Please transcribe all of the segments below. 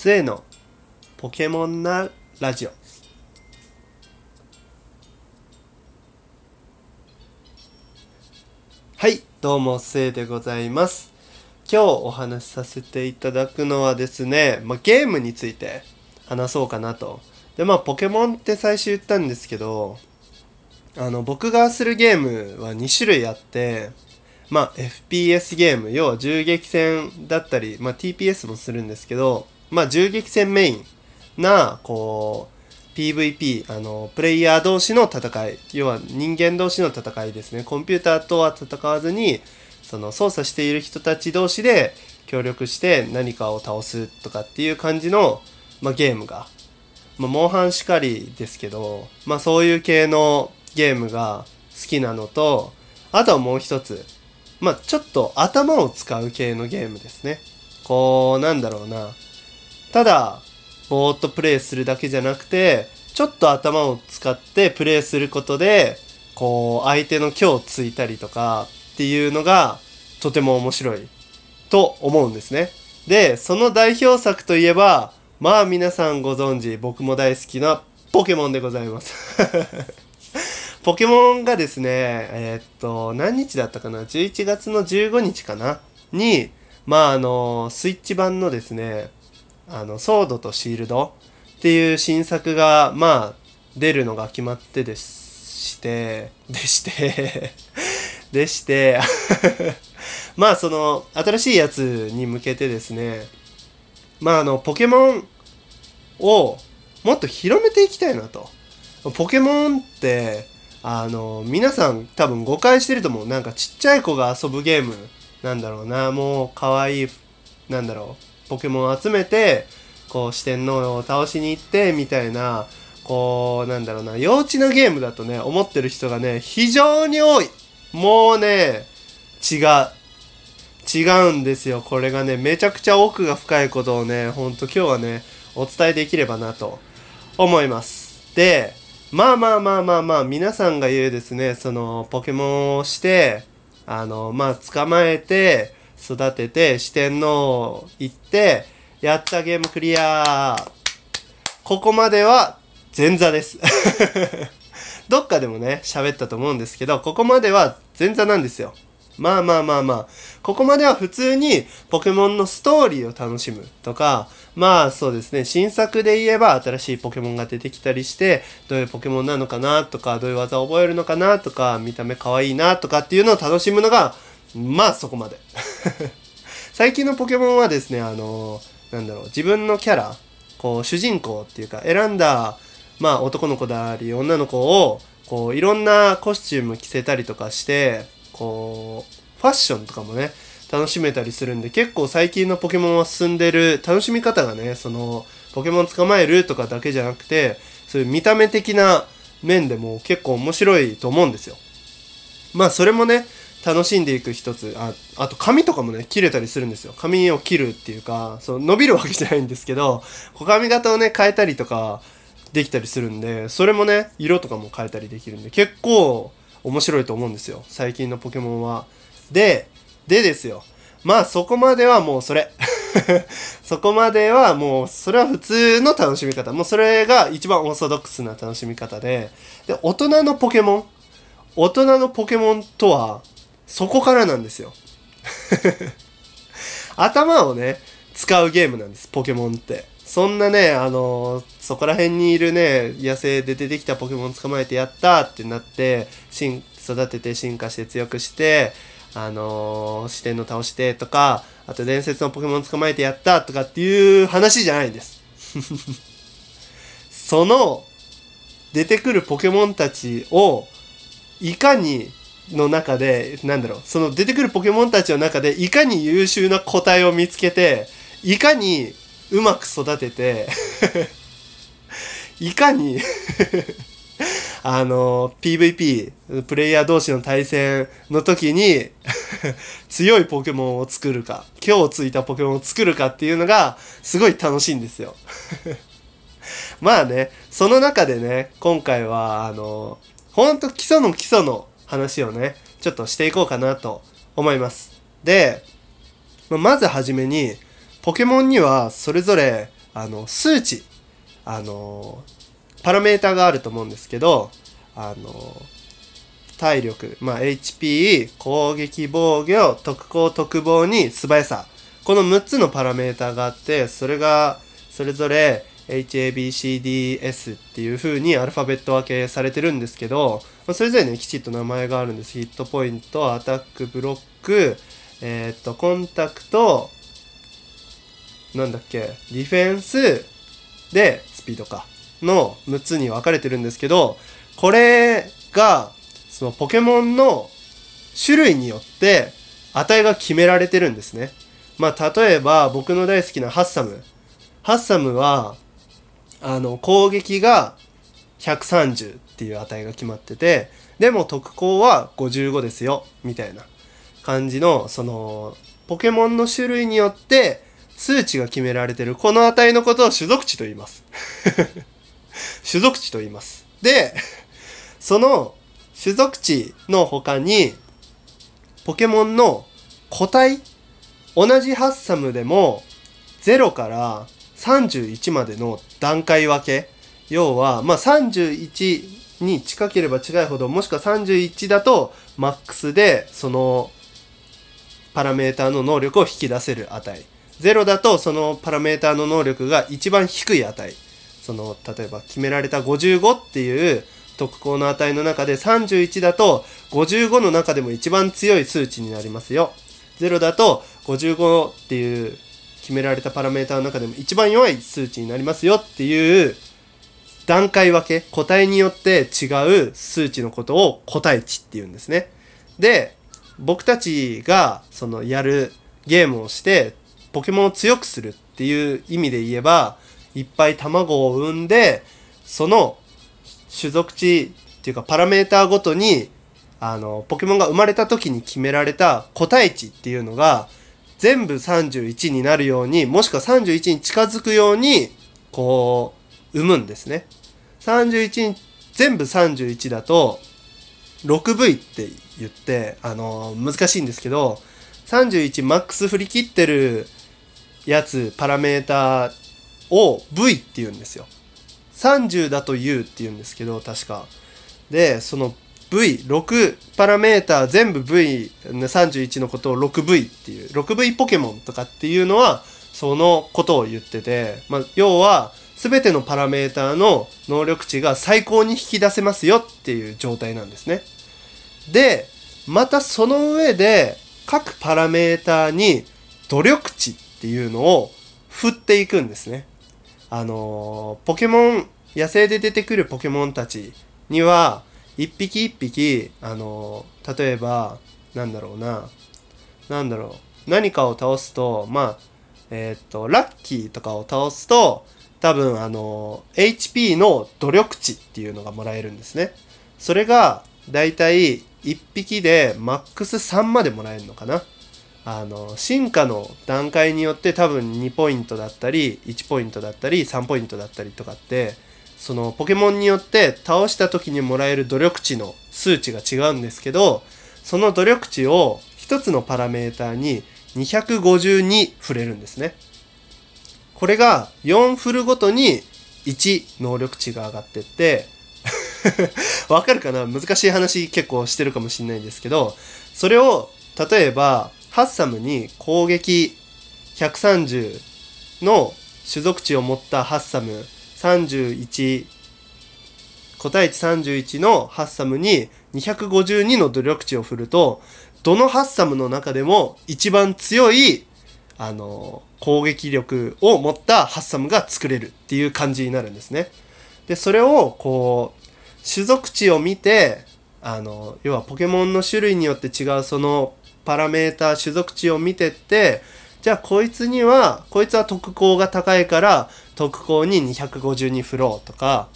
末のポケモンなラジオ。はいどうも末でございます。今日お話しさせていただくのはですね、まあ、ゲームについて話そうかなと。でまあポケモンって最初言ったんですけどあの僕がするゲームは2種類あってまあ FPS ゲーム要は銃撃戦だったり、まあ、TPS もするんですけどまあ銃撃戦メインなこう PVP あのプレイヤー同士の戦い要は人間同士の戦いですね。コンピューターとは戦わずにその操作している人たち同士で協力して何かを倒すとかっていう感じの、まあ、ゲームが、まあ、モンハンしかりですけど、まあ、そういう系のゲームが好きなのとあとはもう一つまあちょっと頭を使う系のゲームですね。こうなんだろうな。ただぼーっとプレイするだけじゃなくてちょっと頭を使ってプレイすることでこう相手の今日ついたりとかっていうのがとても面白いと思うんですね。でその代表作といえばまあ皆さんご存知僕も大好きなポケモンでございます。ポケモンがですねえー、っと何日だったかな？11月の15日かな？にまああのスイッチ版のですねあの、ソードとシールドっていう新作が、まあ、出るのが決まってでして、でして でして まあ、その、新しいやつに向けてですね、まあ、あの、ポケモンをもっと広めていきたいなと。ポケモンって、あの、皆さん多分誤解してると思う。なんかちっちゃい子が遊ぶゲームなんだろうな。もう可愛い、なんだろう。ポケモンを集めてこう四天王を倒しに行ってみたいなこうなんだろうな幼稚なゲームだとね思ってる人がね非常に多い。もうね違う。違うんですよ。これがねめちゃくちゃ奥が深いことをねほんと今日はねお伝えできればなと思います。でまあまあまあまあまあ皆さんが言うですねそのポケモンをしてあのまあ捕まえて育てて四天王行ってやったゲームクリア。ここまでは前座です。どっかでもね喋ったと思うんですけどここまでは前座なんですよ。まあまあまあまあ。ここまでは普通にポケモンのストーリーを楽しむとかまあそうですね新作で言えば新しいポケモンが出てきたりしてどういうポケモンなのかなとかどういう技を覚えるのかなとか見た目可愛いなとかっていうのを楽しむのがまあそこまで。最近のポケモンはですねあのなんだろう自分のキャラこう主人公っていうか選んだまあ男の子であり女の子をこういろんなコスチューム着せたりとかしてこうファッションとかもね楽しめたりするんで結構最近のポケモンは進んでる楽しみ方がねそのポケモン捕まえるとかだけじゃなくてそういう見た目的な面でも結構面白いと思うんですよ。まあそれもね楽しんでいく一つ。ああと髪とかもね切れたりするんですよ。髪を切るっていうかそう伸びるわけじゃないんですけど髪型をね変えたりとかできたりするんでそれもね色とかも変えたりできるんで結構面白いと思うんですよ。最近のポケモンは。ででですよ。まあそこまではもうそれ。そこまではもうそれは普通の楽しみ方。もうそれが一番オーソドックスな楽しみ方で。で大人のポケモン。大人のポケモンとはそこからなんですよ。頭をね使うゲームなんですポケモンって。そんなねあの、そこら辺にいるね野生で出てきたポケモン捕まえてやったってなって進育てて進化して強くしてあのー、視点の倒してとかあと伝説のポケモン捕まえてやったとかっていう話じゃないんです。その出てくるポケモンたちをいかにの中で、なんだろう、その出てくるポケモンたちの中で、いかに優秀な個体を見つけて、いかにうまく育てて いかに あの、PVP、プレイヤー同士の対戦の時に 強いポケモンを作るか、今日ついたポケモンを作るかっていうのが、すごい楽しいんですよ。まあね、その中でね、今回は、あの、ほんと基礎の基礎の話をね、ちょっとしていこうかなと思います。で、まずはじめに、ポケモンにはそれぞれ、あの数値あのパラメータがあると思うんですけどあの体力、まあ、HP 攻撃防御特攻特防に素早さこの6つのパラメータがあってそれがそれぞれ HABCDS っていう風にアルファベット分けされてるんですけど、まあ、それぞれねきちっと名前があるんです。ヒットポイントアタックブロックえっ、とコンタクトなんだっけディフェンスでスピードか。の6つに分かれてるんですけどこれがそのポケモンの種類によって値が決められてるんですね。まあ例えば僕の大好きなハッサム。ハッサムはあの攻撃が130っていう値が決まっててでも特攻は55ですよみたいな感じのそのポケモンの種類によって数値が決められてるこの値のことを種族値と言います。種族値と言います。でその種族値の他にポケモンの個体同じハッサムでも0から31までの段階分け。要はまあ31に近ければ近いほどもしくは31だとマックスでそのパラメーターの能力を引き出せる値。0だとそのパラメーターの能力が一番低い値。その例えば決められた55っていう特攻の値の中で31だと55の中でも一番強い数値になりますよ。0だと55っていう決められたパラメータの中でも一番弱い数値になりますよっていう段階分け個体によって違う数値のことを個体値っていうんですね。で僕たちがそのやるゲームをしてポケモンを強くするっていう意味で言えばいっぱい卵を産んでその種族値っていうかパラメーターごとにあのポケモンが生まれた時に決められた個体値っていうのが全部31になるようにもしくは31に近づくようにこう生むんですね。31に全部31だと 6V って言ってあの難しいんですけど31マックス振り切ってるやつパラメータを V って言うんですよ。30だと U って言うんですけど確か。でその V6 パラメーター全部 V31 のことを 6V っていう 6V ポケモンとかっていうのはそのことを言ってて、まあ、要は全てのパラメーターの能力値が最高に引き出せますよっていう状態なんですね。でまたその上で各パラメーターに努力値っていうのを振っていくんですね。あのー、ポケモン野生で出てくるポケモンたちには一匹一匹あの例えばなんだろうな。なんだろう。何かを倒すとまあえー、っとラッキーとかを倒すと多分あの HP の努力値っていうのがもらえるんですね。それがだいたい1匹でマックス3までもらえるのかな。あの進化の段階によって多分2ポイントだったり1ポイントだったり3ポイントだったりとかってそのポケモンによって倒した時にもらえる努力値の数値が違うんですけどその努力値を1つのパラメーターに252振れるんですね。これが4振るごとに1能力値が上がってって わかるかな？難しい話結構してるかもしれないんですけどそれを例えばハッサムに攻撃130の種族値を持ったハッサム31個体値31のハッサムに252の努力値を振るとどのハッサムの中でも一番強いあの攻撃力を持ったハッサムが作れるっていう感じになるんですね。でそれをこう種族値を見てあの要はポケモンの種類によって違うそのパラメータ種族値を見てってじゃあこいつにはこいつは特攻が高いから特攻に252振ろうとか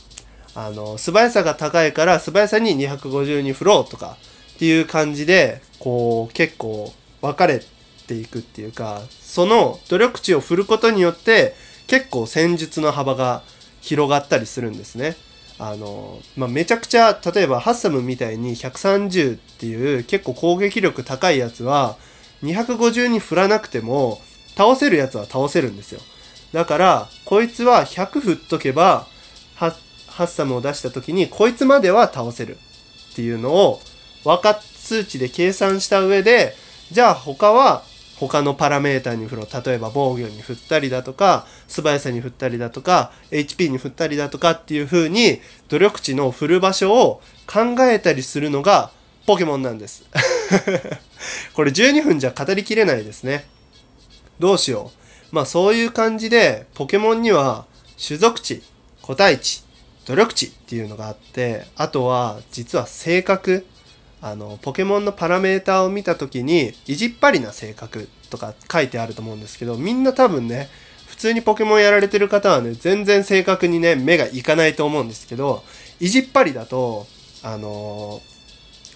あの素早さが高いから素早さに252振ろうとかっていう感じでこう結構分かれていくっていうかその努力値を振ることによって結構戦術の幅が広がったりするんですね。あのまあ、めちゃくちゃ例えばハッサムみたいに130っていう結構攻撃力高いやつは250に振らなくても倒せるやつは倒せるんですよ。だからこいつは100振っとけばハッサムを出した時にこいつまでは倒せるっていうのを分かっ数値で計算した上でじゃあ他は他のパラメータに振ろう例えば防御に振ったりだとか素早さに振ったりだとか HP に振ったりだとかっていう風に努力値の振る場所を考えたりするのがポケモンなんです これ12分じゃ語りきれないですね。どうしよう。まあそういう感じでポケモンには種族値個体値努力値っていうのがあってあとは実は性格。あのポケモンのパラメーターを見た時に意地っ張りな性格とか書いてあると思うんですけどみんな多分ね普通にポケモンやられてる方はね全然正確にね目がいかないと思うんですけど意地っ張りだとあのー、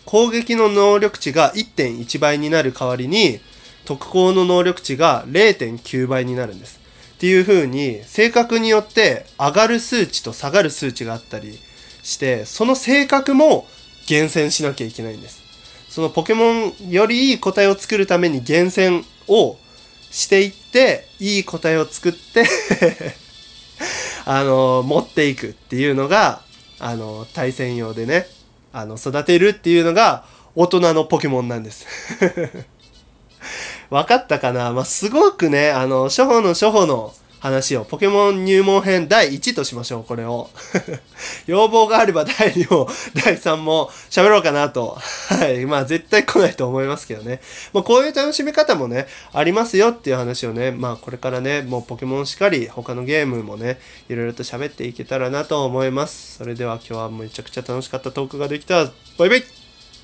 攻撃の能力値が1.1倍になる代わりに特攻の能力値が0.9倍になるんですっていう風に性格によって上がる数値と下がる数値があったりしてその性格も厳選しなきゃいけないんです。そのポケモンよりいい個体を作るために厳選をしていって、いい個体を作って あの、持っていくっていうのが、あの、対戦用でね、あの、育てるっていうのが大人のポケモンなんです。分かったかな？まあ、すごくね、あの、初歩の初歩の話を、ポケモン入門編第1としましょう、これを。要望があれば第2も 第3も喋ろうかなと。はい。まあ絶対来ないと思いますけどね。まあこういう楽しみ方もね、ありますよっていう話をね、まあこれからね、もうポケモンしかり、他のゲームもね、いろいろと喋っていけたらなと思います。それでは今日はめちゃくちゃ楽しかったトークができた。バイバイ